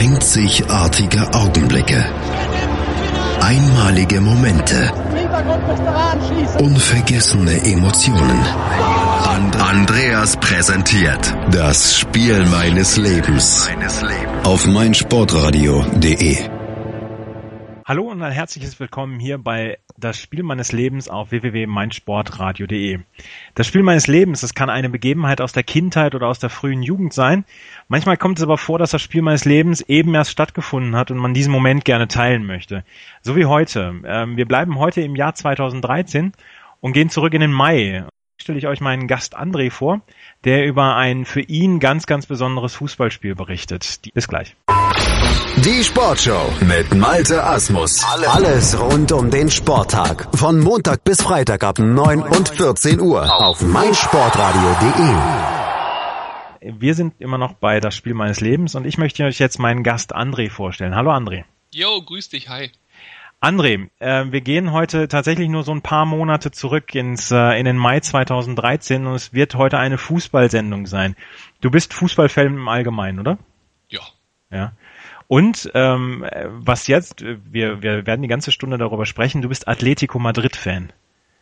Einzigartige Augenblicke. Einmalige Momente. Unvergessene Emotionen. And Andreas präsentiert das Spiel meines Lebens auf meinsportradio.de. Hallo und ein herzliches Willkommen hier bei Das Spiel meines Lebens auf www.meinsportradio.de. Das Spiel meines Lebens, das kann eine Begebenheit aus der Kindheit oder aus der frühen Jugend sein. Manchmal kommt es aber vor, dass das Spiel meines Lebens eben erst stattgefunden hat und man diesen Moment gerne teilen möchte. So wie heute. Ähm, wir bleiben heute im Jahr 2013 und gehen zurück in den Mai stelle ich euch meinen Gast André vor, der über ein für ihn ganz, ganz besonderes Fußballspiel berichtet. Bis gleich. Die Sportshow mit Malte Asmus. Alles rund um den Sporttag. Von Montag bis Freitag ab 9 und 14 Uhr auf meinsportradio.de. Wir sind immer noch bei das Spiel meines Lebens und ich möchte euch jetzt meinen Gast André vorstellen. Hallo André. Jo, grüß dich, hi. André, äh, wir gehen heute tatsächlich nur so ein paar Monate zurück ins äh, in den Mai 2013 und es wird heute eine Fußballsendung sein. Du bist Fußballfan im Allgemeinen, oder? Ja. Ja. Und ähm, was jetzt, wir, wir werden die ganze Stunde darüber sprechen, du bist Atletico Madrid-Fan.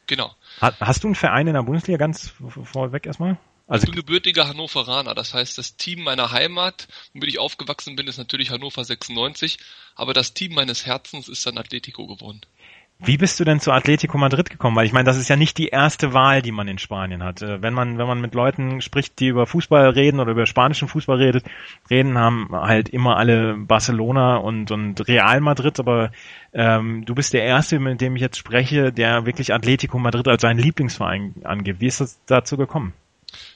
Genau. Ha, hast du einen Verein in der Bundesliga ganz vorweg erstmal? Also ich bin gebürtiger Hannoveraner, das heißt, das Team meiner Heimat, womit ich aufgewachsen bin, ist natürlich Hannover 96, aber das Team meines Herzens ist dann Atletico geworden. Wie bist du denn zu Atletico Madrid gekommen? Weil ich meine, das ist ja nicht die erste Wahl, die man in Spanien hat. Äh, wenn man, wenn man mit Leuten spricht, die über Fußball reden oder über spanischen Fußball redet, reden, haben halt immer alle Barcelona und, und Real Madrid, aber ähm, du bist der Erste, mit dem ich jetzt spreche, der wirklich Atletico Madrid als seinen Lieblingsverein angibt. Wie ist das dazu gekommen?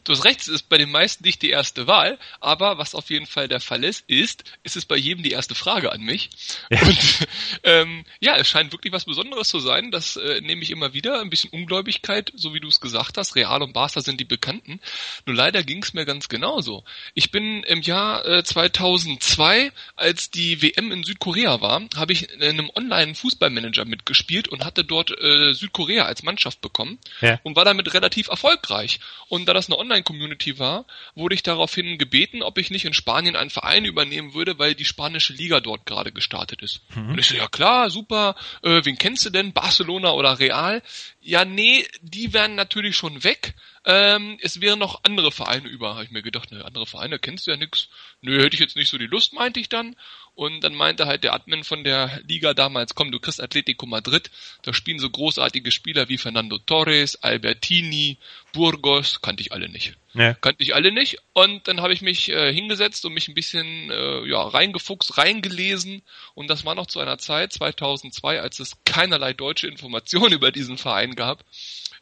Du hast recht, es ist bei den meisten nicht die erste Wahl, aber was auf jeden Fall der Fall ist, ist, ist es bei jedem die erste Frage an mich. Ja. Und ähm, ja, es scheint wirklich was Besonderes zu sein. Das äh, nehme ich immer wieder. Ein bisschen Ungläubigkeit, so wie du es gesagt hast. Real und Barca sind die Bekannten. Nur leider ging es mir ganz genauso. Ich bin im Jahr äh, 2002, als die WM in Südkorea war, habe ich in einem Online-Fußballmanager mitgespielt und hatte dort äh, Südkorea als Mannschaft bekommen ja. und war damit relativ erfolgreich. Und da das eine Online-Community war, wurde ich daraufhin gebeten, ob ich nicht in Spanien einen Verein übernehmen würde, weil die spanische Liga dort gerade gestartet ist. Mhm. Und ich so, ja klar, super, äh, wen kennst du denn? Barcelona oder Real? Ja, nee, die wären natürlich schon weg. Ähm, es wären noch andere Vereine über, habe ich mir gedacht, ne, andere Vereine kennst du ja nix. Nö, hätte ich jetzt nicht so die Lust, meinte ich dann. Und dann meinte halt der Admin von der Liga damals, komm, du kriegst Atletico Madrid, da spielen so großartige Spieler wie Fernando Torres, Albertini, Burgos, kannte ich alle nicht. Ja. Kannte ich alle nicht. Und dann habe ich mich äh, hingesetzt und mich ein bisschen äh, ja, reingefuchst, reingelesen. Und das war noch zu einer Zeit, 2002, als es keinerlei deutsche Informationen über diesen Verein gab.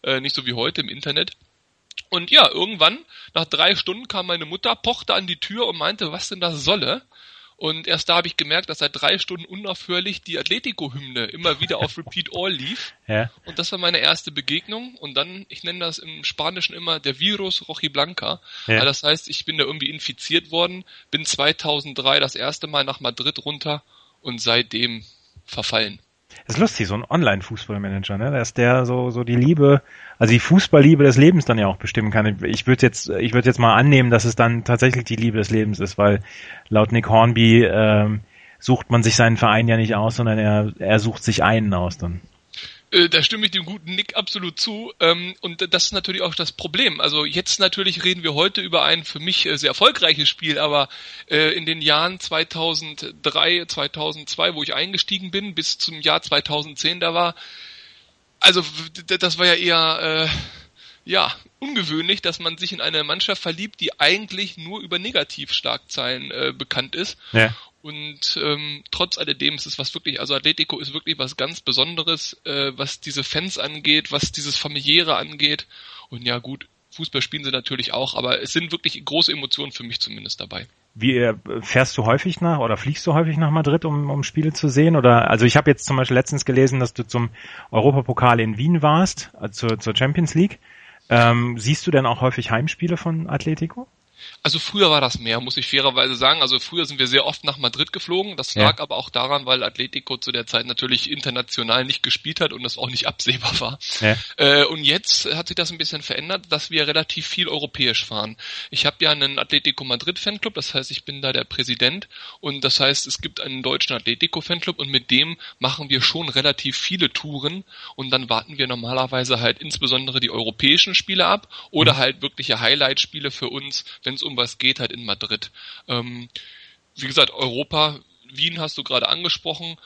Äh, nicht so wie heute im Internet. Und ja, irgendwann, nach drei Stunden kam meine Mutter, pochte an die Tür und meinte, was denn das solle. Und erst da habe ich gemerkt, dass seit drei Stunden unaufhörlich die Atletico-Hymne immer wieder auf Repeat All lief. Ja. Und das war meine erste Begegnung. Und dann, ich nenne das im Spanischen immer der Virus Rochi Blanca. Ja. Also das heißt, ich bin da irgendwie infiziert worden, bin 2003 das erste Mal nach Madrid runter und seitdem verfallen. Das ist lustig, so ein Online-Fußballmanager, ne? Dass der so, so die Liebe, also die Fußballliebe des Lebens dann ja auch bestimmen kann. Ich würde jetzt, ich würde jetzt mal annehmen, dass es dann tatsächlich die Liebe des Lebens ist, weil laut Nick Hornby ähm, sucht man sich seinen Verein ja nicht aus, sondern er, er sucht sich einen aus dann. Äh, da stimme ich dem guten Nick absolut zu. Ähm, und das ist natürlich auch das Problem. Also jetzt natürlich reden wir heute über ein für mich äh, sehr erfolgreiches Spiel, aber äh, in den Jahren 2003, 2002, wo ich eingestiegen bin, bis zum Jahr 2010, da war, also das war ja eher, ja, ungewöhnlich, dass man sich in eine Mannschaft verliebt, die eigentlich nur über Negativschlagzeilen bekannt ist. Ja. Und ähm, trotz alledem ist es was wirklich, also Atletico ist wirklich was ganz Besonderes, äh, was diese Fans angeht, was dieses familiäre angeht. Und ja gut, Fußball spielen sie natürlich auch, aber es sind wirklich große Emotionen für mich zumindest dabei. Wie äh, fährst du häufig nach oder fliegst du häufig nach Madrid, um, um Spiele zu sehen? Oder also ich habe jetzt zum Beispiel letztens gelesen, dass du zum Europapokal in Wien warst, also zur, zur Champions League. Ähm, siehst du denn auch häufig Heimspiele von Atletico? Also früher war das mehr, muss ich fairerweise sagen. Also früher sind wir sehr oft nach Madrid geflogen. Das lag ja. aber auch daran, weil Atletico zu der Zeit natürlich international nicht gespielt hat und das auch nicht absehbar war. Ja. Äh, und jetzt hat sich das ein bisschen verändert, dass wir relativ viel europäisch fahren. Ich habe ja einen Atletico Madrid Fanclub, das heißt, ich bin da der Präsident und das heißt, es gibt einen deutschen Atletico Fanclub und mit dem machen wir schon relativ viele Touren und dann warten wir normalerweise halt insbesondere die europäischen Spiele ab oder mhm. halt wirkliche Highlight-Spiele für uns, wenn es um was geht, halt in Madrid. Ähm, wie gesagt, Europa, Wien hast du gerade angesprochen.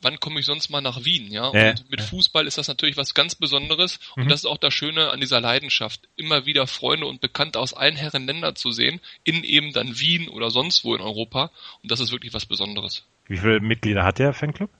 Wann komme ich sonst mal nach Wien, ja? und mit ja. Fußball ist das natürlich was ganz Besonderes mhm. und das ist auch das Schöne an dieser Leidenschaft, immer wieder Freunde und Bekannte aus allen Herren Ländern zu sehen, in eben dann Wien oder sonst wo in Europa und das ist wirklich was Besonderes. Wie viele Mitglieder hat der Fanclub?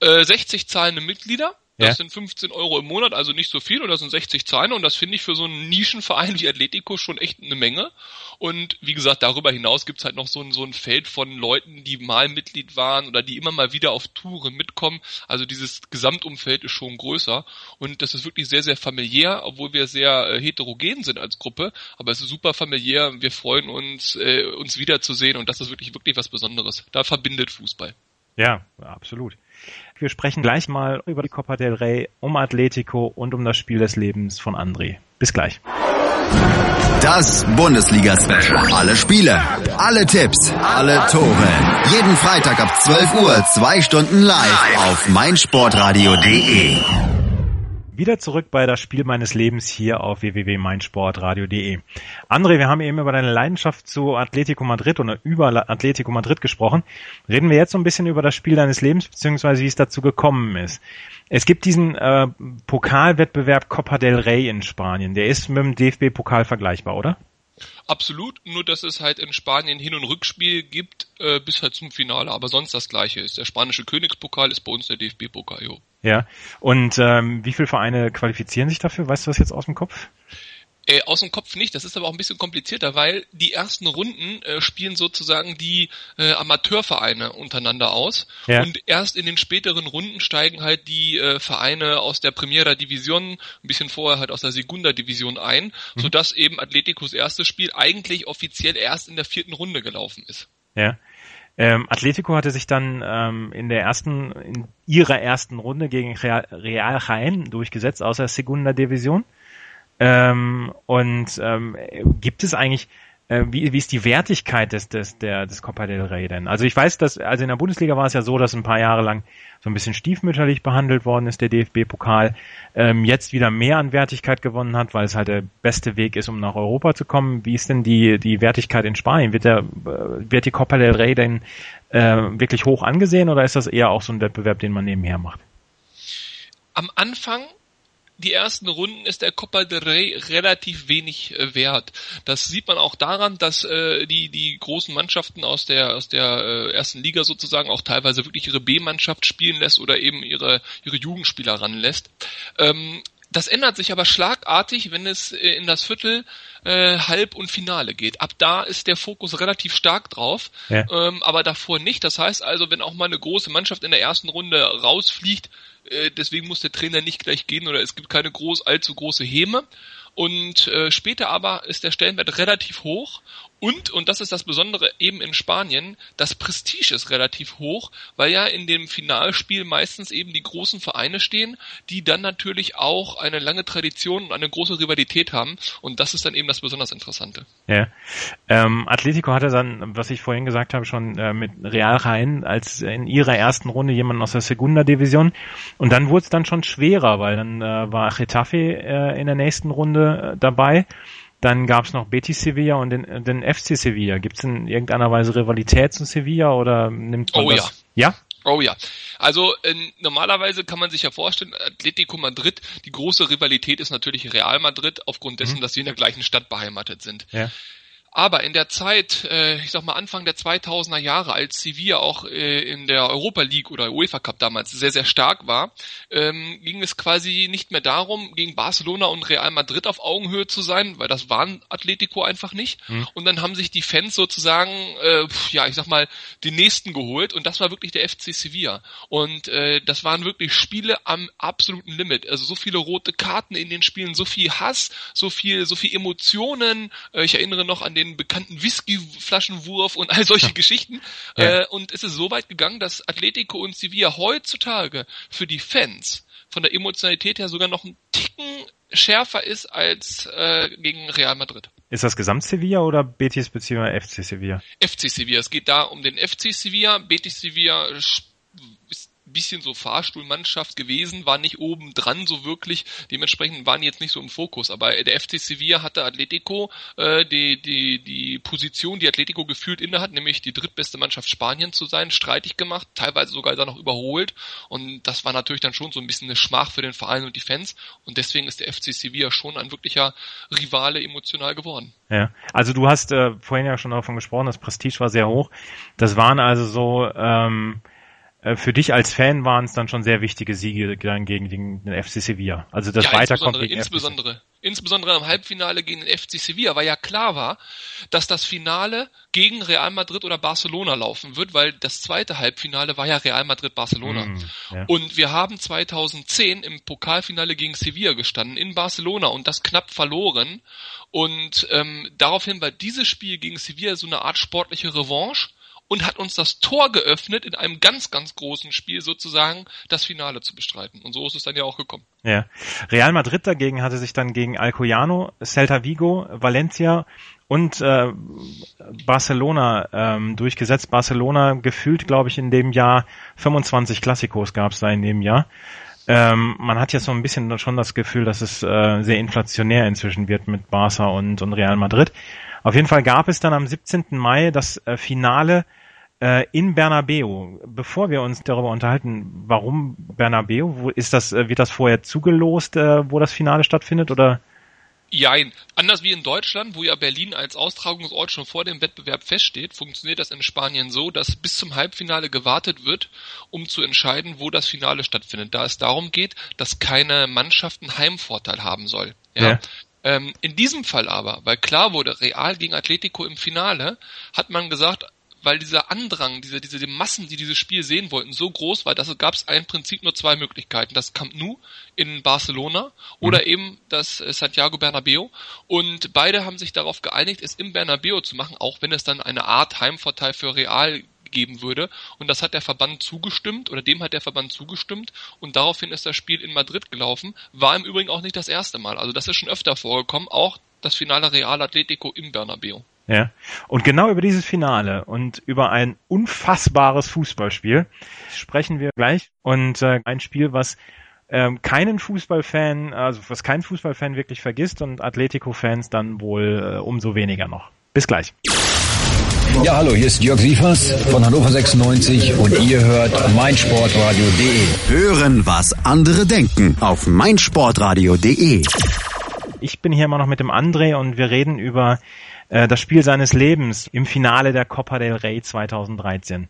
Äh, 60 zahlende Mitglieder das ja. sind 15 Euro im Monat, also nicht so viel, und das sind 60 Zahlen, und das finde ich für so einen Nischenverein wie Atletico schon echt eine Menge. Und wie gesagt, darüber hinaus gibt's halt noch so ein, so ein Feld von Leuten, die mal Mitglied waren oder die immer mal wieder auf Touren mitkommen. Also dieses Gesamtumfeld ist schon größer. Und das ist wirklich sehr, sehr familiär, obwohl wir sehr äh, heterogen sind als Gruppe. Aber es ist super familiär. Wir freuen uns, äh, uns wiederzusehen, und das ist wirklich, wirklich was Besonderes. Da verbindet Fußball. Ja, absolut. Wir sprechen gleich mal über die Copa del Rey, um Atletico und um das Spiel des Lebens von André. Bis gleich. Das Bundesliga-Special. Alle Spiele, alle Tipps, alle Tore. Jeden Freitag ab 12 Uhr, zwei Stunden live auf meinsportradio.de. Wieder zurück bei das Spiel meines Lebens hier auf www.meinsportradio.de. André, wir haben eben über deine Leidenschaft zu Atletico Madrid oder über Atletico Madrid gesprochen. Reden wir jetzt so ein bisschen über das Spiel deines Lebens, beziehungsweise wie es dazu gekommen ist. Es gibt diesen äh, Pokalwettbewerb Copa del Rey in Spanien. Der ist mit dem DFB-Pokal vergleichbar, oder? Absolut, nur dass es halt in Spanien Hin- und Rückspiel gibt äh, bis halt zum Finale, aber sonst das gleiche ist. Der spanische Königspokal ist bei uns der DFB-Pokal, jo. Ja, und ähm, wie viele Vereine qualifizieren sich dafür? Weißt du das jetzt aus dem Kopf? Äh, aus dem Kopf nicht, das ist aber auch ein bisschen komplizierter, weil die ersten Runden äh, spielen sozusagen die äh, Amateurvereine untereinander aus ja. und erst in den späteren Runden steigen halt die äh, Vereine aus der Primera Division, ein bisschen vorher halt aus der Segunda Division ein, mhm. sodass eben Atleticos erstes Spiel eigentlich offiziell erst in der vierten Runde gelaufen ist. Ja. Ähm, Atletico hatte sich dann ähm, in der ersten, in ihrer ersten Runde gegen Real, Jaén durchgesetzt, außer Segunda Division. Ähm, und ähm, gibt es eigentlich, äh, wie, wie ist die Wertigkeit des, des, der, des Copa del Rey denn? Also ich weiß, dass, also in der Bundesliga war es ja so, dass ein paar Jahre lang so ein bisschen stiefmütterlich behandelt worden ist, der DFB-Pokal, ähm, jetzt wieder mehr an Wertigkeit gewonnen hat, weil es halt der beste Weg ist, um nach Europa zu kommen. Wie ist denn die, die Wertigkeit in Spanien? Wird der, äh, wird die Copa del Rey denn äh, wirklich hoch angesehen oder ist das eher auch so ein Wettbewerb, den man nebenher macht? Am Anfang die ersten Runden ist der Copa del Rey relativ wenig äh, wert. Das sieht man auch daran, dass äh, die die großen Mannschaften aus der aus der äh, ersten Liga sozusagen auch teilweise wirklich ihre B-Mannschaft spielen lässt oder eben ihre ihre Jugendspieler ranlässt. Ähm, das ändert sich aber schlagartig, wenn es äh, in das Viertel, äh, Halb und Finale geht. Ab da ist der Fokus relativ stark drauf, ja. ähm, aber davor nicht. Das heißt also, wenn auch mal eine große Mannschaft in der ersten Runde rausfliegt, äh, deswegen muss der Trainer nicht gleich gehen oder es gibt keine groß, allzu große Häme. Und äh, später aber ist der Stellenwert relativ hoch und, und das ist das Besondere eben in Spanien, das Prestige ist relativ hoch, weil ja in dem Finalspiel meistens eben die großen Vereine stehen, die dann natürlich auch eine lange Tradition und eine große Rivalität haben. Und das ist dann eben das besonders Interessante. Ja. Ähm, Atletico hatte dann, was ich vorhin gesagt habe, schon äh, mit Real Rhein als in ihrer ersten Runde jemanden aus der Segunda Division. Und dann wurde es dann schon schwerer, weil dann äh, war Getafe äh, in der nächsten Runde äh, dabei. Dann gab es noch Betis Sevilla und den, den FC Sevilla. Gibt es in irgendeiner Weise Rivalität zu Sevilla oder nimmt man oh, das? Ja. ja? Oh ja. Also äh, normalerweise kann man sich ja vorstellen, Atletico Madrid, die große Rivalität ist natürlich Real Madrid, aufgrund dessen, mhm. dass sie in der gleichen Stadt beheimatet sind. Ja. Aber in der Zeit, äh, ich sag mal Anfang der 2000er Jahre, als Sevilla auch äh, in der Europa League oder UEFA Cup damals sehr, sehr stark war, ähm, ging es quasi nicht mehr darum, gegen Barcelona und Real Madrid auf Augenhöhe zu sein, weil das waren Atletico einfach nicht. Mhm. Und dann haben sich die Fans sozusagen, äh, ja, ich sag mal, den nächsten geholt und das war wirklich der FC Sevilla. Und äh, das waren wirklich Spiele am absoluten Limit. Also so viele rote Karten in den Spielen, so viel Hass, so viel, so viel Emotionen. Äh, ich erinnere noch an den den bekannten Whiskyflaschenwurf und all solche Geschichten. Ja. Äh, und es ist so weit gegangen, dass Atletico und Sevilla heutzutage für die Fans von der Emotionalität her sogar noch ein Ticken schärfer ist als äh, gegen Real Madrid. Ist das Gesamt Sevilla oder Betis bzw. FC Sevilla? FC Sevilla. Es geht da um den FC Sevilla. Betis Sevilla bisschen so Fahrstuhlmannschaft gewesen, war nicht oben dran so wirklich, dementsprechend waren die jetzt nicht so im Fokus. Aber der FC Sevilla hatte Atletico äh, die, die, die Position, die Atletico gefühlt innehat, nämlich die drittbeste Mannschaft Spanien zu sein, streitig gemacht, teilweise sogar dann noch überholt. Und das war natürlich dann schon so ein bisschen eine Schmach für den Verein und die Fans. Und deswegen ist der FC Sevilla schon ein wirklicher Rivale emotional geworden. Ja, also du hast äh, vorhin ja schon davon gesprochen, das Prestige war sehr hoch. Das waren also so ähm, äh, für dich als Fan waren es dann schon sehr wichtige Siege dann gegen den, den FC Sevilla. Also das ja, Weiterkommen gegen insbesondere, FC. insbesondere im Halbfinale gegen den FC Sevilla, weil ja klar war, dass das Finale gegen Real Madrid oder Barcelona laufen wird, weil das zweite Halbfinale war ja Real Madrid Barcelona. Mm, ja. Und wir haben 2010 im Pokalfinale gegen Sevilla gestanden in Barcelona und das knapp verloren. Und ähm, daraufhin war dieses Spiel gegen Sevilla so eine Art sportliche Revanche und hat uns das Tor geöffnet, in einem ganz, ganz großen Spiel sozusagen das Finale zu bestreiten. Und so ist es dann ja auch gekommen. Ja. Real Madrid dagegen hatte sich dann gegen Alcoyano, Celta Vigo, Valencia und äh, Barcelona ähm, durchgesetzt. Barcelona gefühlt, glaube ich, in dem Jahr 25 Klassikos gab es da in dem Jahr. Ähm, man hat jetzt so ein bisschen schon das Gefühl, dass es äh, sehr inflationär inzwischen wird mit Barca und, und Real Madrid. Auf jeden Fall gab es dann am 17. Mai das äh, Finale äh, in Bernabeu. Bevor wir uns darüber unterhalten, warum Bernabeu, wo ist das, äh, wird das vorher zugelost, äh, wo das Finale stattfindet oder? Jein. Anders wie in Deutschland, wo ja Berlin als Austragungsort schon vor dem Wettbewerb feststeht, funktioniert das in Spanien so, dass bis zum Halbfinale gewartet wird, um zu entscheiden, wo das Finale stattfindet. Da es darum geht, dass keine Mannschaft einen Heimvorteil haben soll. Ja. ja. Ähm, in diesem Fall aber, weil klar wurde, Real gegen Atletico im Finale, hat man gesagt, weil dieser Andrang, diese, diese die Massen, die dieses Spiel sehen wollten, so groß war, dass gab es im Prinzip nur zwei Möglichkeiten. Das Camp Nou in Barcelona oder mhm. eben das äh, Santiago Bernabeo. Und beide haben sich darauf geeinigt, es im Bernabeo zu machen, auch wenn es dann eine Art Heimvorteil für Real geben würde. Und das hat der Verband zugestimmt oder dem hat der Verband zugestimmt und daraufhin ist das Spiel in Madrid gelaufen. War im Übrigen auch nicht das erste Mal. Also das ist schon öfter vorgekommen, auch das Finale Real Atletico im Bernabeu. Ja. Und genau über dieses Finale und über ein unfassbares Fußballspiel sprechen wir gleich. Und äh, ein Spiel, was ähm, keinen Fußballfan, also was kein Fußballfan wirklich vergisst und Atletico-Fans dann wohl äh, umso weniger noch. Bis gleich. Ja, hallo, hier ist Jörg Sievers von Hannover 96 und ihr hört meinsportradio.de. Hören, was andere denken auf meinsportradio.de. Ich bin hier immer noch mit dem André und wir reden über äh, das Spiel seines Lebens im Finale der Copa del Rey 2013.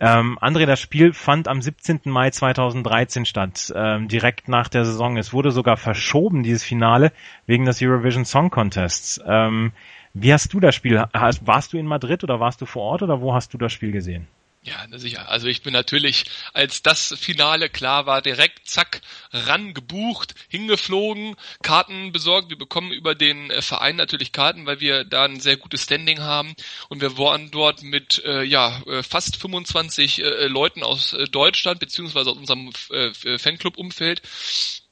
Ähm, André, das Spiel fand am 17. Mai 2013 statt, ähm, direkt nach der Saison. Es wurde sogar verschoben, dieses Finale, wegen des Eurovision Song Contests. Ähm, wie hast du das Spiel? Warst du in Madrid oder warst du vor Ort oder wo hast du das Spiel gesehen? Ja, sicher. Also ich bin natürlich, als das Finale klar war, direkt zack ran gebucht, hingeflogen, Karten besorgt. Wir bekommen über den äh, Verein natürlich Karten, weil wir da ein sehr gutes Standing haben. Und wir waren dort mit äh, ja äh, fast 25 äh, Leuten aus äh, Deutschland beziehungsweise aus unserem äh, Fanclub-Umfeld.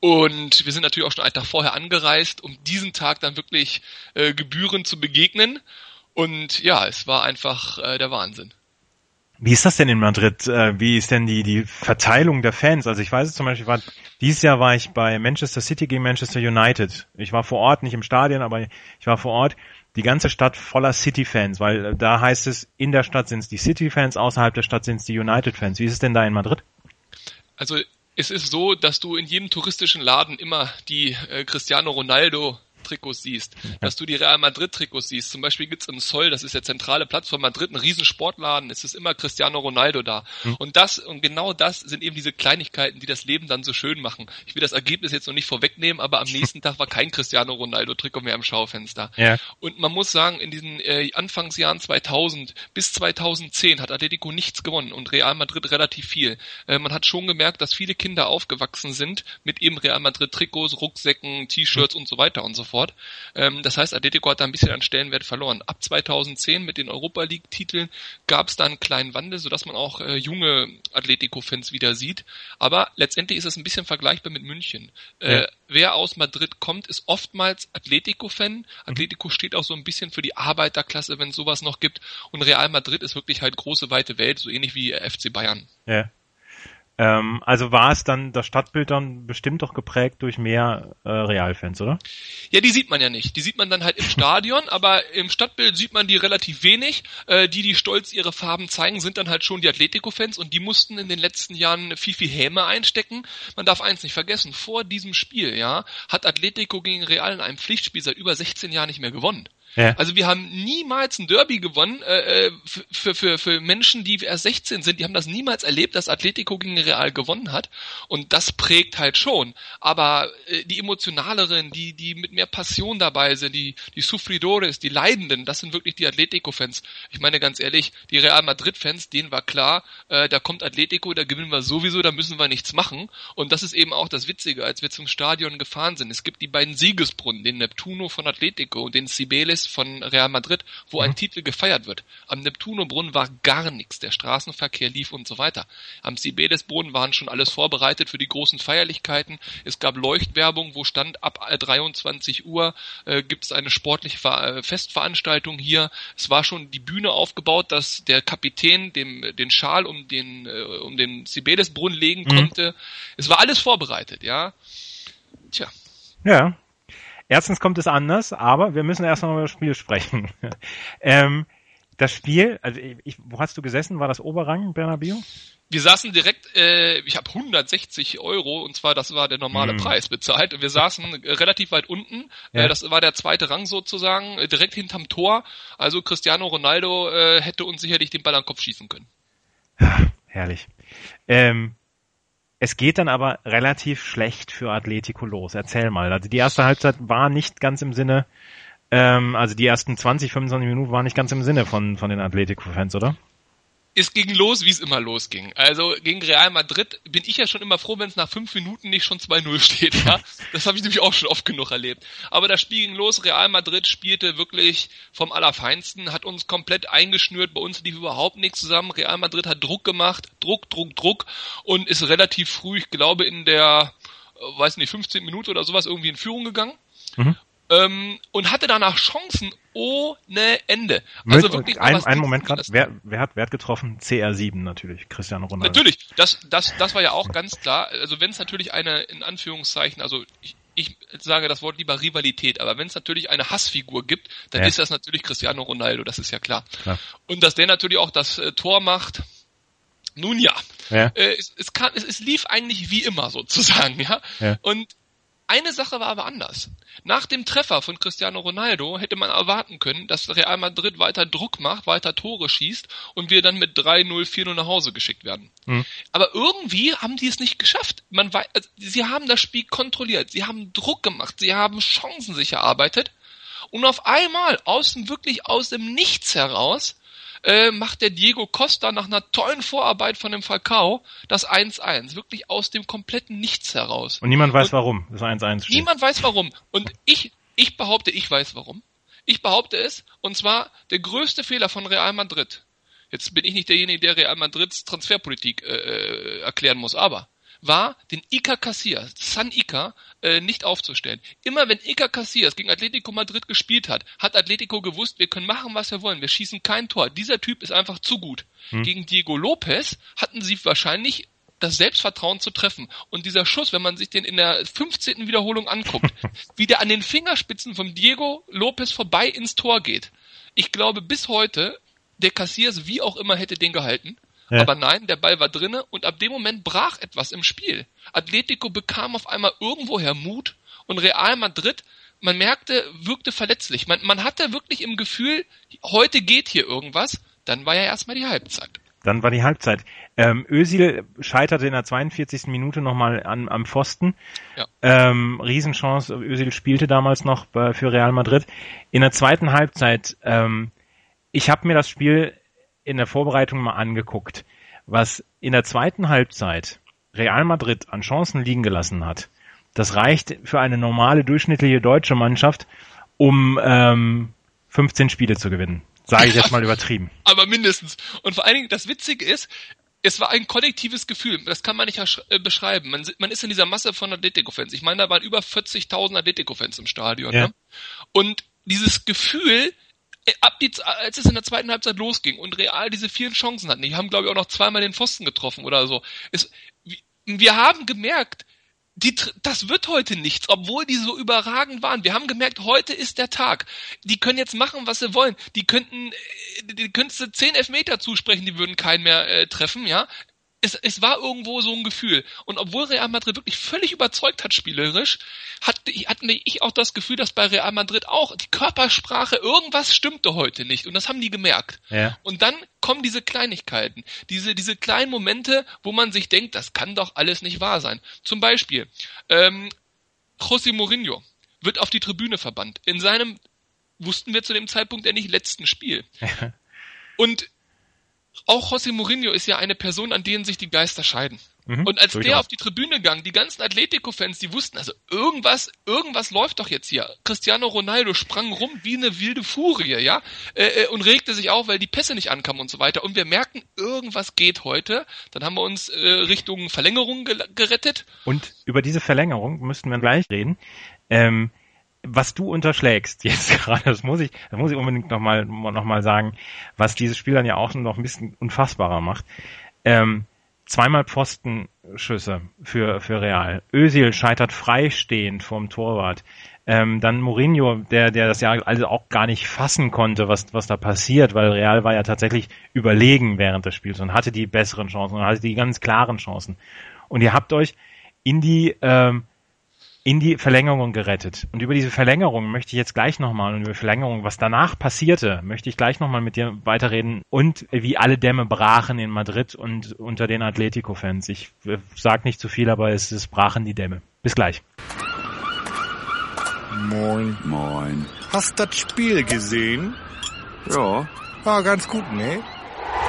Und wir sind natürlich auch schon einen Tag vorher angereist, um diesen Tag dann wirklich äh, gebührend zu begegnen. Und ja, es war einfach äh, der Wahnsinn. Wie ist das denn in Madrid? Äh, wie ist denn die, die Verteilung der Fans? Also ich weiß zum Beispiel, war, dieses Jahr war ich bei Manchester City gegen Manchester United. Ich war vor Ort, nicht im Stadion, aber ich war vor Ort. Die ganze Stadt voller City-Fans, weil äh, da heißt es, in der Stadt sind es die City-Fans, außerhalb der Stadt sind es die United-Fans. Wie ist es denn da in Madrid? Also es ist so, dass du in jedem touristischen Laden immer die äh, Cristiano Ronaldo Trikots siehst, dass du die Real Madrid Trikots siehst. Zum Beispiel gibt's im Sol, das ist der zentrale Platz von Madrid, einen riesen Sportladen. Es ist immer Cristiano Ronaldo da. Mhm. Und das und genau das sind eben diese Kleinigkeiten, die das Leben dann so schön machen. Ich will das Ergebnis jetzt noch nicht vorwegnehmen, aber am nächsten Tag war kein Cristiano Ronaldo Trikot mehr im Schaufenster. Ja. Und man muss sagen, in diesen äh, Anfangsjahren 2000 bis 2010 hat Atletico nichts gewonnen und Real Madrid relativ viel. Äh, man hat schon gemerkt, dass viele Kinder aufgewachsen sind mit eben Real Madrid Trikots, Rucksäcken, T-Shirts mhm. und so weiter und so fort fort. Ähm, das heißt, Atletico hat da ein bisschen an Stellenwert verloren. Ab 2010 mit den Europa League-Titeln gab es da einen kleinen Wandel, sodass man auch äh, junge Atletico-Fans wieder sieht. Aber letztendlich ist es ein bisschen vergleichbar mit München. Äh, ja. Wer aus Madrid kommt, ist oftmals Atletico-Fan. Mhm. Atletico steht auch so ein bisschen für die Arbeiterklasse, wenn es sowas noch gibt. Und Real Madrid ist wirklich halt große, weite Welt, so ähnlich wie FC Bayern. Ja. Ähm, also war es dann das Stadtbild dann bestimmt doch geprägt durch mehr äh, Realfans, oder? Ja, die sieht man ja nicht. Die sieht man dann halt im Stadion, aber im Stadtbild sieht man die relativ wenig. Äh, die, die stolz ihre Farben zeigen, sind dann halt schon die Atletico-Fans und die mussten in den letzten Jahren viel, viel Häme einstecken. Man darf eins nicht vergessen, vor diesem Spiel, ja, hat Atletico gegen Real in einem Pflichtspiel seit über 16 Jahren nicht mehr gewonnen. Also wir haben niemals ein Derby gewonnen äh, äh für, für, für Menschen, die erst 16 sind. Die haben das niemals erlebt, dass Atletico gegen Real gewonnen hat. Und das prägt halt schon. Aber äh, die emotionaleren, die, die mit mehr Passion dabei sind, die, die Sufridores, die Leidenden, das sind wirklich die Atletico-Fans. Ich meine ganz ehrlich, die Real Madrid-Fans, denen war klar, äh, da kommt Atletico, da gewinnen wir sowieso, da müssen wir nichts machen. Und das ist eben auch das Witzige, als wir zum Stadion gefahren sind. Es gibt die beiden Siegesbrunnen, den Neptuno von Atletico und den Cibeles von Real Madrid, wo mhm. ein Titel gefeiert wird. Am Neptunobrunnen war gar nichts. Der Straßenverkehr lief und so weiter. Am Sibedesbrunnen waren schon alles vorbereitet für die großen Feierlichkeiten. Es gab Leuchtwerbung, wo stand ab 23 Uhr äh, gibt es eine sportliche Ver äh, Festveranstaltung hier. Es war schon die Bühne aufgebaut, dass der Kapitän dem den Schal um den äh, um den Sibedesbrunnen legen mhm. konnte. Es war alles vorbereitet, ja. Tja. Ja, Erstens kommt es anders, aber wir müssen erst noch über das Spiel sprechen. ähm, das Spiel, also ich, wo hast du gesessen? War das Oberrang, Bernabeu? Wir saßen direkt, äh, ich habe 160 Euro und zwar das war der normale mm. Preis bezahlt. Wir saßen äh, relativ weit unten. Ja. Äh, das war der zweite Rang sozusagen, äh, direkt hinterm Tor. Also Cristiano Ronaldo äh, hätte uns sicherlich den Ball an den Kopf schießen können. Herrlich. Ähm, es geht dann aber relativ schlecht für Atletico los. Erzähl mal. Also die erste Halbzeit war nicht ganz im Sinne, ähm, also die ersten 20, 25 Minuten waren nicht ganz im Sinne von, von den Atletico-Fans, oder? Es ging los, wie es immer losging. Also gegen Real Madrid bin ich ja schon immer froh, wenn es nach fünf Minuten nicht schon 2-0 steht. Ja? Das habe ich nämlich auch schon oft genug erlebt. Aber das Spiel ging los, Real Madrid spielte wirklich vom Allerfeinsten, hat uns komplett eingeschnürt, bei uns lief überhaupt nichts zusammen. Real Madrid hat Druck gemacht, Druck, Druck, Druck und ist relativ früh, ich glaube in der, äh, weiß nicht, 15 Minuten oder sowas irgendwie in Führung gegangen. Mhm ähm, und hatte danach Chancen ohne Ende. Also wirklich ein, ein Moment gerade, wer, wer, hat Wert getroffen? CR7 natürlich, Cristiano Ronaldo. Natürlich, das, das, das war ja auch ganz klar. Also wenn es natürlich eine, in Anführungszeichen, also ich, ich sage das Wort lieber Rivalität, aber wenn es natürlich eine Hassfigur gibt, dann ja. ist das natürlich Cristiano Ronaldo, das ist ja klar. klar. Und dass der natürlich auch das äh, Tor macht, nun ja, ja. Äh, es, es, kann, es, es lief eigentlich wie immer sozusagen, ja. ja. Und eine Sache war aber anders. Nach dem Treffer von Cristiano Ronaldo hätte man erwarten können, dass Real Madrid weiter Druck macht, weiter Tore schießt und wir dann mit 3-0, 4-0 nach Hause geschickt werden. Mhm. Aber irgendwie haben die es nicht geschafft. Man weiß, also, sie haben das Spiel kontrolliert, sie haben Druck gemacht, sie haben Chancen sich erarbeitet und auf einmal aus dem wirklich aus dem Nichts heraus äh, macht der Diego Costa nach einer tollen Vorarbeit von dem Falcao das 1-1. Wirklich aus dem kompletten Nichts heraus. Und niemand weiß Und warum das 1-1 steht. Niemand weiß warum. Und ich, ich behaupte, ich weiß warum. Ich behaupte es, und zwar der größte Fehler von Real Madrid. Jetzt bin ich nicht derjenige, der Real Madrids Transferpolitik äh, äh erklären muss, aber war, den Iker Casillas, San Iker, äh, nicht aufzustellen. Immer wenn Iker Casillas gegen Atletico Madrid gespielt hat, hat Atletico gewusst, wir können machen, was wir wollen. Wir schießen kein Tor. Dieser Typ ist einfach zu gut. Hm. Gegen Diego Lopez hatten sie wahrscheinlich das Selbstvertrauen zu treffen. Und dieser Schuss, wenn man sich den in der 15. Wiederholung anguckt, wie der an den Fingerspitzen von Diego Lopez vorbei ins Tor geht. Ich glaube bis heute, der Casillas wie auch immer hätte den gehalten. Ja. Aber nein, der Ball war drinne und ab dem Moment brach etwas im Spiel. Atletico bekam auf einmal irgendwoher Mut und Real Madrid, man merkte, wirkte verletzlich. Man, man hatte wirklich im Gefühl, heute geht hier irgendwas. Dann war ja erstmal die Halbzeit. Dann war die Halbzeit. Ähm, Özil scheiterte in der 42. Minute nochmal an, am Pfosten. Ja. Ähm, Riesenchance. Özil spielte damals noch für Real Madrid. In der zweiten Halbzeit, ähm, ich habe mir das Spiel in der Vorbereitung mal angeguckt, was in der zweiten Halbzeit Real Madrid an Chancen liegen gelassen hat. das reicht für eine normale, durchschnittliche deutsche Mannschaft, um ähm, 15 Spiele zu gewinnen. Sage ich jetzt mal übertrieben. Aber mindestens. Und vor allen Dingen, das Witzige ist, es war ein kollektives Gefühl, das kann man nicht äh, beschreiben. Man, man ist in dieser Masse von Atletico-Fans. Ich meine, da waren über 40.000 Atletico-Fans im Stadion. Ja. Ne? Und dieses Gefühl, ab die, als es in der zweiten Halbzeit losging und Real diese vielen Chancen hatten, die haben glaube ich auch noch zweimal den Pfosten getroffen oder so. Es, wir haben gemerkt, die, das wird heute nichts, obwohl die so überragend waren. Wir haben gemerkt, heute ist der Tag. Die können jetzt machen, was sie wollen. Die könnten, äh, die könntest du zehn Elfmeter zusprechen, die würden keinen mehr äh, treffen, ja es, es war irgendwo so ein Gefühl. Und obwohl Real Madrid wirklich völlig überzeugt hat spielerisch, hatte, hatte ich auch das Gefühl, dass bei Real Madrid auch die Körpersprache, irgendwas stimmte heute nicht. Und das haben die gemerkt. Ja. Und dann kommen diese Kleinigkeiten, diese, diese kleinen Momente, wo man sich denkt, das kann doch alles nicht wahr sein. Zum Beispiel, ähm, José Mourinho wird auf die Tribüne verbannt. In seinem, wussten wir zu dem Zeitpunkt ja nicht, letzten Spiel. Und auch José Mourinho ist ja eine Person, an denen sich die Geister scheiden. Mhm, und als der auf die Tribüne gang, die ganzen Atletico-Fans, die wussten, also irgendwas, irgendwas läuft doch jetzt hier. Cristiano Ronaldo sprang rum wie eine wilde Furie, ja, äh, äh, und regte sich auf, weil die Pässe nicht ankamen und so weiter. Und wir merken, irgendwas geht heute. Dann haben wir uns äh, Richtung Verlängerung gerettet. Und über diese Verlängerung müssten wir gleich reden. Ähm, was du unterschlägst jetzt gerade, das muss ich, das muss ich unbedingt nochmal noch mal sagen, was dieses Spiel dann ja auch noch ein bisschen unfassbarer macht. Ähm, zweimal Pfostenschüsse für, für Real. Özil scheitert freistehend vorm Torwart. Ähm, dann Mourinho, der, der das ja also auch gar nicht fassen konnte, was, was da passiert, weil Real war ja tatsächlich überlegen während des Spiels und hatte die besseren Chancen und hatte die ganz klaren Chancen. Und ihr habt euch in die ähm, in die Verlängerung gerettet. Und über diese Verlängerung möchte ich jetzt gleich nochmal und über Verlängerung, was danach passierte, möchte ich gleich nochmal mit dir weiterreden und wie alle Dämme brachen in Madrid und unter den Atletico-Fans. Ich äh, sag nicht zu viel, aber es, es brachen die Dämme. Bis gleich. Moin. Moin. Hast das Spiel gesehen? Ja. War ganz gut, ne?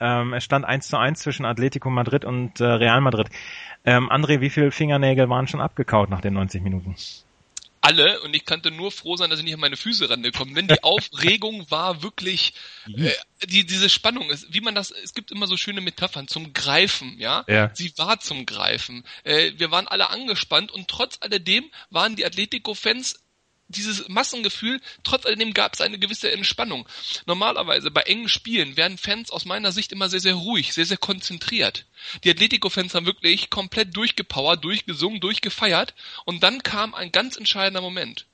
Ähm, es stand 1 zu 1 zwischen Atletico Madrid und äh, Real Madrid. Ähm, André, wie viele Fingernägel waren schon abgekaut nach den 90 Minuten? alle und ich konnte nur froh sein, dass ich nicht an meine Füße rangekommen bin. Die Aufregung war wirklich äh, die diese Spannung ist, wie man das es gibt immer so schöne Metaphern zum Greifen, ja? ja. Sie war zum Greifen. Äh, wir waren alle angespannt und trotz alledem waren die Atletico Fans dieses Massengefühl, trotz alledem gab es eine gewisse Entspannung. Normalerweise bei engen Spielen werden Fans aus meiner Sicht immer sehr, sehr ruhig, sehr, sehr konzentriert. Die Atletico-Fans haben wirklich komplett durchgepowert, durchgesungen, durchgefeiert und dann kam ein ganz entscheidender Moment.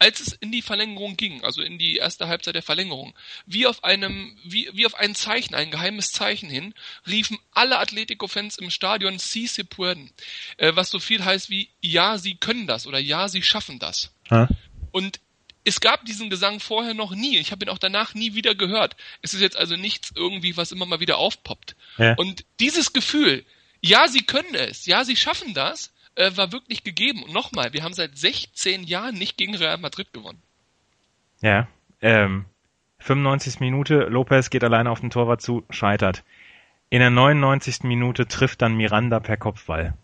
Als es in die Verlängerung ging, also in die erste Halbzeit der Verlängerung, wie auf einem, wie, wie auf ein Zeichen, ein geheimes Zeichen hin, riefen alle Atletico-Fans im Stadion Si se pueden, äh, was so viel heißt wie, ja, sie können das oder ja, sie schaffen das. Ha? Und es gab diesen Gesang vorher noch nie. Ich habe ihn auch danach nie wieder gehört. Es ist jetzt also nichts irgendwie, was immer mal wieder aufpoppt. Ja. Und dieses Gefühl, ja, sie können es, ja, sie schaffen das, äh, war wirklich gegeben. Und nochmal, wir haben seit 16 Jahren nicht gegen Real Madrid gewonnen. Ja, ähm, 95. Minute, Lopez geht alleine auf den Torwart zu, scheitert. In der 99. Minute trifft dann Miranda per Kopfball.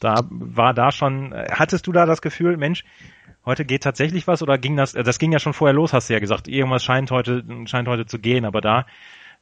Da war da schon, äh, hattest du da das Gefühl, Mensch, heute geht tatsächlich was oder ging das, das ging ja schon vorher los, hast du ja gesagt, irgendwas scheint heute, scheint heute zu gehen, aber da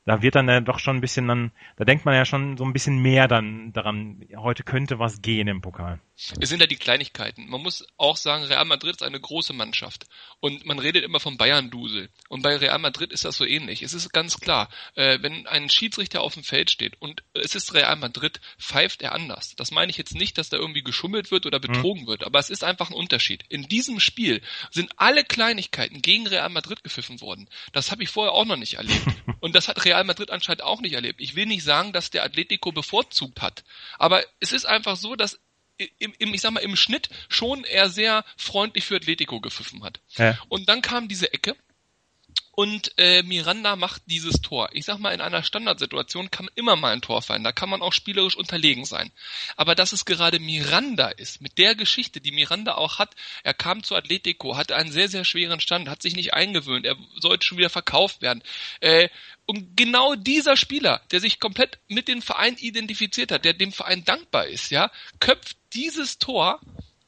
da wird dann ja doch schon ein bisschen dann, da denkt man ja schon so ein bisschen mehr dann daran, heute könnte was gehen im Pokal. Es sind ja die Kleinigkeiten. Man muss auch sagen, Real Madrid ist eine große Mannschaft. Und man redet immer vom Bayern-Dusel. Und bei Real Madrid ist das so ähnlich. Es ist ganz klar, äh, wenn ein Schiedsrichter auf dem Feld steht und es ist Real Madrid, pfeift er anders. Das meine ich jetzt nicht, dass da irgendwie geschummelt wird oder betrogen mhm. wird, aber es ist einfach ein Unterschied. In diesem Spiel sind alle Kleinigkeiten gegen Real Madrid gepfiffen worden. Das habe ich vorher auch noch nicht erlebt. und das hat Real Real Madrid anscheinend auch nicht erlebt. Ich will nicht sagen, dass der Atletico bevorzugt hat, aber es ist einfach so, dass im, im, ich sag mal, im Schnitt schon er sehr freundlich für Atletico gepfiffen hat. Ja. Und dann kam diese Ecke und äh, Miranda macht dieses Tor. Ich sag mal, in einer Standardsituation kann immer mal ein Tor fallen. Da kann man auch spielerisch unterlegen sein. Aber dass es gerade Miranda ist, mit der Geschichte, die Miranda auch hat, er kam zu Atletico, hatte einen sehr, sehr schweren Stand, hat sich nicht eingewöhnt, er sollte schon wieder verkauft werden. Äh, und genau dieser Spieler, der sich komplett mit dem Verein identifiziert hat, der dem Verein dankbar ist, ja, köpft dieses Tor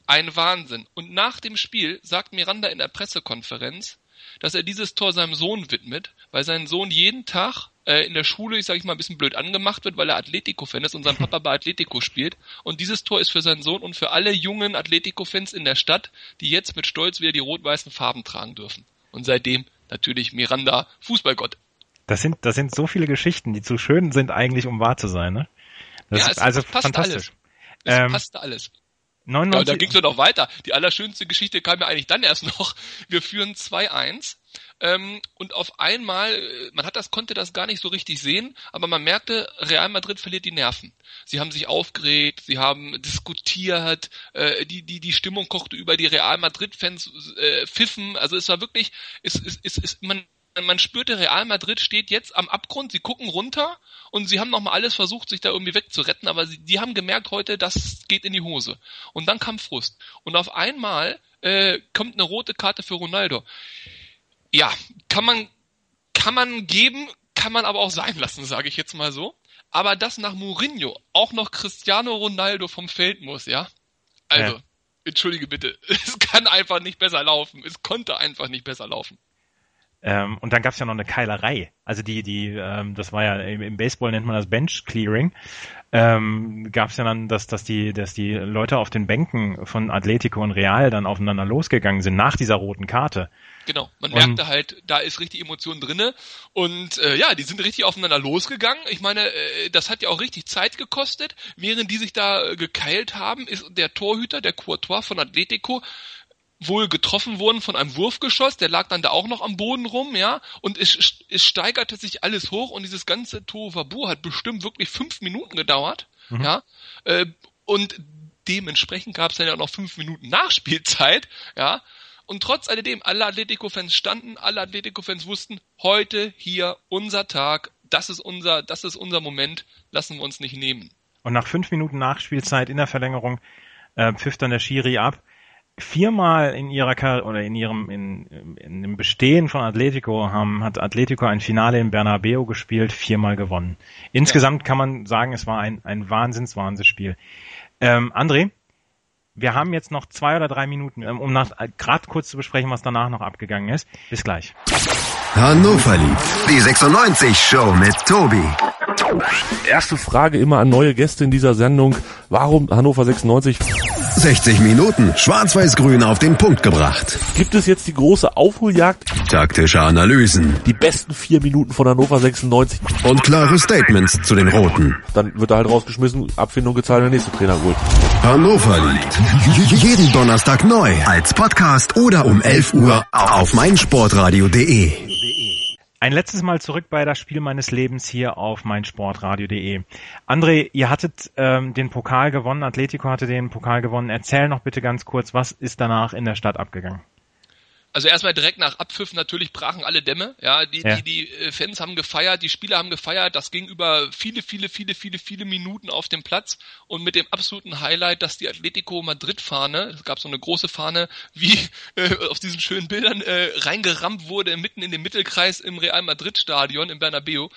ein Wahnsinn. Und nach dem Spiel sagt Miranda in der Pressekonferenz, dass er dieses Tor seinem Sohn widmet, weil sein Sohn jeden Tag äh, in der Schule, ich sage ich mal, ein bisschen blöd angemacht wird, weil er Atletico-Fan ist und sein Papa bei Atletico spielt. Und dieses Tor ist für seinen Sohn und für alle jungen Atletico-Fans in der Stadt, die jetzt mit Stolz wieder die rot-weißen Farben tragen dürfen. Und seitdem natürlich Miranda Fußballgott. Das sind, das sind so viele Geschichten, die zu schön sind eigentlich, um wahr zu sein, ne? Das ja, ist es also passt fantastisch. alles. Es Ähm, passt alles. 99, Ja, und da ging es noch weiter. Die allerschönste Geschichte kam ja eigentlich dann erst noch. Wir führen 2-1 ähm, und auf einmal, äh, man hat das, konnte das gar nicht so richtig sehen, aber man merkte, Real Madrid verliert die Nerven. Sie haben sich aufgeregt, sie haben diskutiert, äh, die, die, die Stimmung kochte über die Real Madrid-Fans äh, pfiffen. Also es war wirklich, es, es, es, es, man, man spürte, Real Madrid steht jetzt am Abgrund, sie gucken runter und sie haben nochmal alles versucht, sich da irgendwie wegzuretten, aber sie, die haben gemerkt heute, das geht in die Hose. Und dann kam Frust. Und auf einmal äh, kommt eine rote Karte für Ronaldo. Ja, kann man, kann man geben, kann man aber auch sein lassen, sage ich jetzt mal so. Aber dass nach Mourinho auch noch Cristiano Ronaldo vom Feld muss, ja? Also, Ja. entschuldige bitte, es kann einfach nicht besser laufen. Es konnte einfach nicht besser laufen. Ähm, und dann gab's ja noch eine Keilerei. Also die, die, ähm, das war ja im, im Baseball nennt man das Bench Clearing. Ähm, gab's ja dann, dass, dass die, dass die Leute auf den Bänken von Atletico und Real dann aufeinander losgegangen sind nach dieser roten Karte. Genau, man Und- merkte halt, da ist richtig Emotion drinne und äh, ja, die sind richtig aufeinander losgegangen. Ich meine, äh, das hat ja auch richtig Zeit gekostet. Während die sich da äh, gekeilt haben, ist der Torhüter, der Courtois von Atletico, wohl getroffen worden von einem Wurfgeschoss, der lag dann da auch noch am Boden rum, ja, und es, es steigerte sich alles hoch und dieses ganze Tohuwabu hat bestimmt wirklich fünf Minuten gedauert, ja, äh, und dementsprechend gab es dann ja noch fünf Minuten Nachspielzeit, ja, und trotz alledem, alle Atletico-Fans standen, alle Atletico-Fans wussten, heute hier unser Tag, das ist unser, das ist unser Moment, lassen wir uns nicht nehmen. Und nach fünf Minuten Nachspielzeit in der Verlängerung äh, pfiff dann der Schiri ab. Viermal in ihrer Kar oder in ihrem in, in dem Bestehen von Atletico haben, hat Atletico ein Finale in Bernabeu gespielt, viermal gewonnen. Insgesamt kann man sagen, es war ein, ein wahnsinns Wahnsinnsspiel. Ähm, André, wir haben jetzt noch zwei oder drei Minuten, ähm, um nach gerade kurz zu besprechen, was danach noch abgegangen ist. Bis gleich. Hannover liebt. Die 96 Show mit Tobi. Erste Frage immer an neue Gäste in dieser Sendung. Warum Hannover 96? 60 Minuten schwarz-weiß-grün auf den Punkt gebracht. Gibt es jetzt die große Aufholjagd? Taktische Analysen Die besten vier Minuten von Hannover 96. und klare Statements zu den Roten. Dann wird er halt rausgeschmissen, Abfindung gezahlt, der nächste Trainer holt. Hannover liebt. Jeden Donnerstag neu als Podcast oder um 11 Uhr auf meinsportradio.de. Ein letztes Mal zurück bei das Spiel meines Lebens hier auf meinsportradio.de. André, ihr hattet ähm, den Pokal gewonnen, Atletico hatte den Pokal gewonnen. Erzähl noch bitte ganz kurz, was ist danach in der Stadt abgegangen? Also erstmal direkt nach Abpfiff natürlich brachen alle Dämme. Ja, die, Ja. die, die äh, Fans haben gefeiert, die Spieler haben gefeiert. Das ging über viele, viele, viele, viele, viele Minuten auf dem Platz und mit dem absoluten Highlight, dass die Atletico Madrid-Fahne, es gab so eine große Fahne, wie äh, auf diesen schönen Bildern äh, reingerammt wurde mitten in den Mittelkreis im Real Madrid-Stadion im Bernabeu.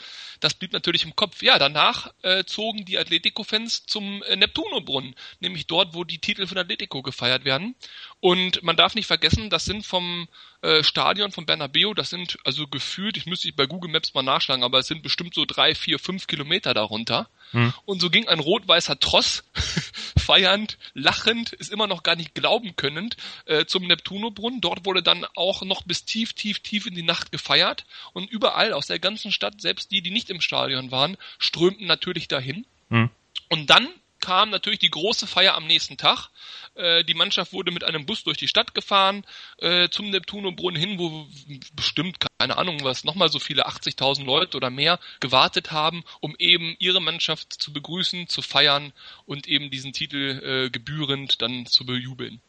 Das blieb natürlich im Kopf. Ja, danach äh, zogen die Atletico-Fans zum äh, Neptuno-Brunnen, nämlich dort, wo die Titel von Atletico gefeiert werden. Und man darf nicht vergessen, das sind vom äh, Stadion von Bernabeu, das sind also gefühlt, ich müsste ich bei Google Maps mal nachschlagen, aber es sind bestimmt so drei, vier, fünf Kilometer darunter. Hm. Und so ging ein rot-weißer Tross, feiernd, lachend, ist immer noch gar nicht glauben könnend, äh, zum Neptunobrunnen. Dort wurde dann auch noch bis tief, tief, tief in die Nacht gefeiert. Und überall aus der ganzen Stadt, selbst die, die nicht im Stadion waren, strömten natürlich dahin. Hm. Und dann kam natürlich die große Feier am nächsten Tag. Äh, die Mannschaft wurde mit einem Bus durch die Stadt gefahren, äh, zum Neptunobrunnen hin, wo bestimmt, keine Ahnung was, nochmal so viele 80.000 Leute oder mehr gewartet haben, um eben ihre Mannschaft zu begrüßen, zu feiern und eben diesen Titel äh, gebührend dann zu bejubeln.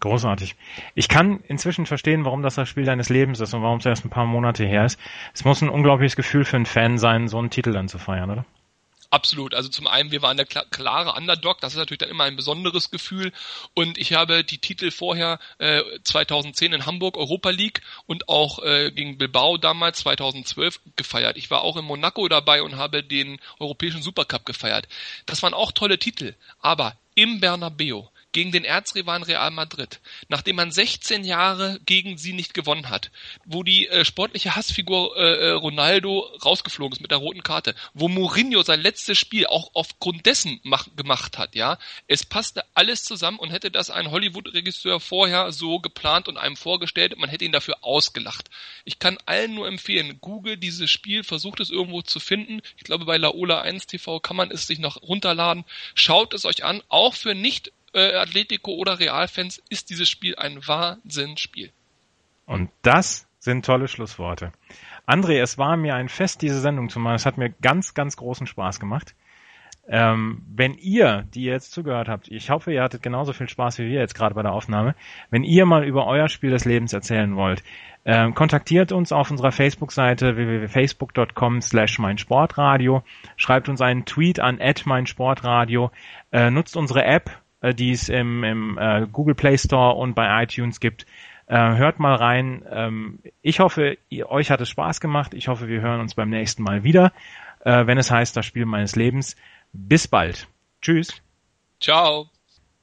Großartig. Ich kann inzwischen verstehen, warum das das Spiel deines Lebens ist und warum es erst ein paar Monate her ist. Es muss ein unglaubliches Gefühl für einen Fan sein, so einen Titel dann zu feiern, oder? Absolut. Also zum einen, wir waren der klare Underdog, das ist natürlich dann immer ein besonderes Gefühl. Und ich habe die Titel vorher äh, 2010 in Hamburg Europa League und auch äh, gegen Bilbao damals 2012 gefeiert. Ich war auch in Monaco dabei und habe den Europäischen Supercup gefeiert. Das waren auch tolle Titel, aber im Bernabeu gegen den Erzrivalen Real Madrid, nachdem man 16 Jahre gegen sie nicht gewonnen hat, wo die äh, sportliche Hassfigur äh, äh, Ronaldo rausgeflogen ist mit der roten Karte, wo Mourinho sein letztes Spiel auch aufgrund dessen mach, gemacht hat, ja, es passte alles zusammen und hätte das ein Hollywood-Regisseur vorher so geplant und einem vorgestellt, man hätte ihn dafür ausgelacht. Ich kann allen nur empfehlen, Google dieses Spiel, versucht es irgendwo zu finden. Ich glaube, bei Laola 1 TV kann man es sich noch runterladen. Schaut es euch an, auch für nicht äh, Atletico oder Realfans ist dieses Spiel ein Wahnsinnsspiel. Und das sind tolle Schlussworte. André, es war mir ein Fest, diese Sendung zu machen. Es hat mir ganz, ganz großen Spaß gemacht. Ähm, wenn ihr, die ihr jetzt zugehört habt, ich hoffe, ihr hattet genauso viel Spaß wie wir jetzt gerade bei der Aufnahme, wenn ihr mal über euer Spiel des Lebens erzählen wollt, ähm, kontaktiert uns auf unserer Facebook-Seite www.facebook.com slash meinsportradio, schreibt uns einen Tweet an meinsportradio, äh, nutzt unsere App, äh, die es im, im äh, Google Play Store und bei iTunes gibt. Äh, hört mal rein. Ähm, ich hoffe, ihr, euch hat es Spaß gemacht. Ich hoffe, wir hören uns beim nächsten Mal wieder, äh, wenn es heißt, das Spiel meines Lebens. Bis bald. Tschüss. Ciao.